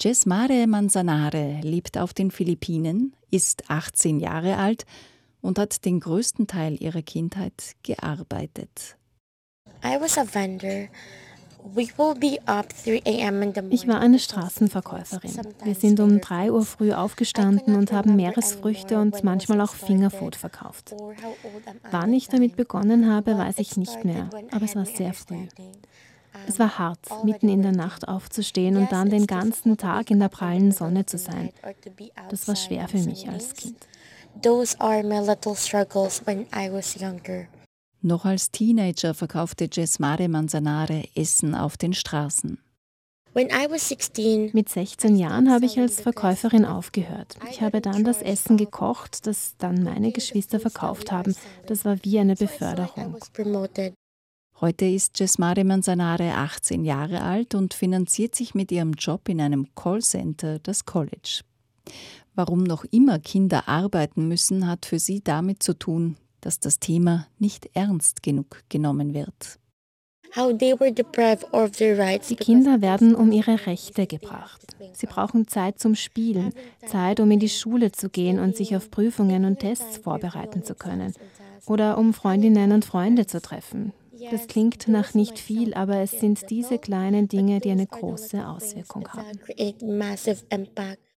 Jesmare Manzanare lebt auf den Philippinen, ist 18 Jahre alt und hat den größten Teil ihrer Kindheit gearbeitet. I was a vendor. Ich war eine Straßenverkäuferin. Wir sind um 3 Uhr früh aufgestanden und haben Meeresfrüchte und manchmal auch Fingerfood verkauft. Wann ich damit begonnen habe, weiß ich nicht mehr, aber es war sehr früh. Es war hart, mitten in der Nacht aufzustehen und dann den ganzen Tag in der prallen Sonne zu sein. Das war schwer für mich als Kind. Those are my little struggles when I was younger. Noch als Teenager verkaufte Jesmare Manzanare Essen auf den Straßen. Mit 16 Jahren habe ich als Verkäuferin aufgehört. Ich habe dann das Essen gekocht, das dann meine Geschwister verkauft haben. Das war wie eine Beförderung. Heute ist Jesmare Manzanare 18 Jahre alt und finanziert sich mit ihrem Job in einem Callcenter das College. Warum noch immer Kinder arbeiten müssen, hat für sie damit zu tun, dass das Thema nicht ernst genug genommen wird. Die Kinder werden um ihre Rechte gebracht. Sie brauchen Zeit zum Spielen, Zeit, um in die Schule zu gehen und sich auf Prüfungen und Tests vorbereiten zu können. Oder um Freundinnen und Freunde zu treffen. Das klingt nach nicht viel, aber es sind diese kleinen Dinge, die eine große Auswirkung haben.